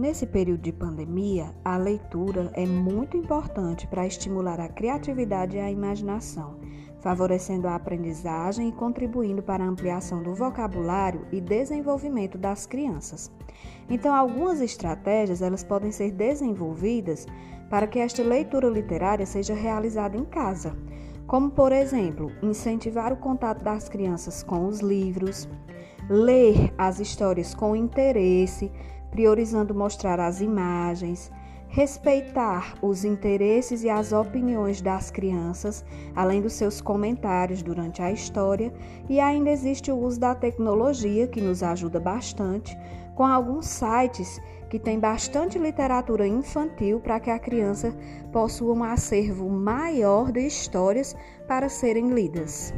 Nesse período de pandemia, a leitura é muito importante para estimular a criatividade e a imaginação, favorecendo a aprendizagem e contribuindo para a ampliação do vocabulário e desenvolvimento das crianças. Então, algumas estratégias elas podem ser desenvolvidas para que esta leitura literária seja realizada em casa, como por exemplo, incentivar o contato das crianças com os livros, ler as histórias com interesse, priorizando mostrar as imagens, respeitar os interesses e as opiniões das crianças, além dos seus comentários durante a história, e ainda existe o uso da tecnologia que nos ajuda bastante, com alguns sites que têm bastante literatura infantil para que a criança possua um acervo maior de histórias para serem lidas.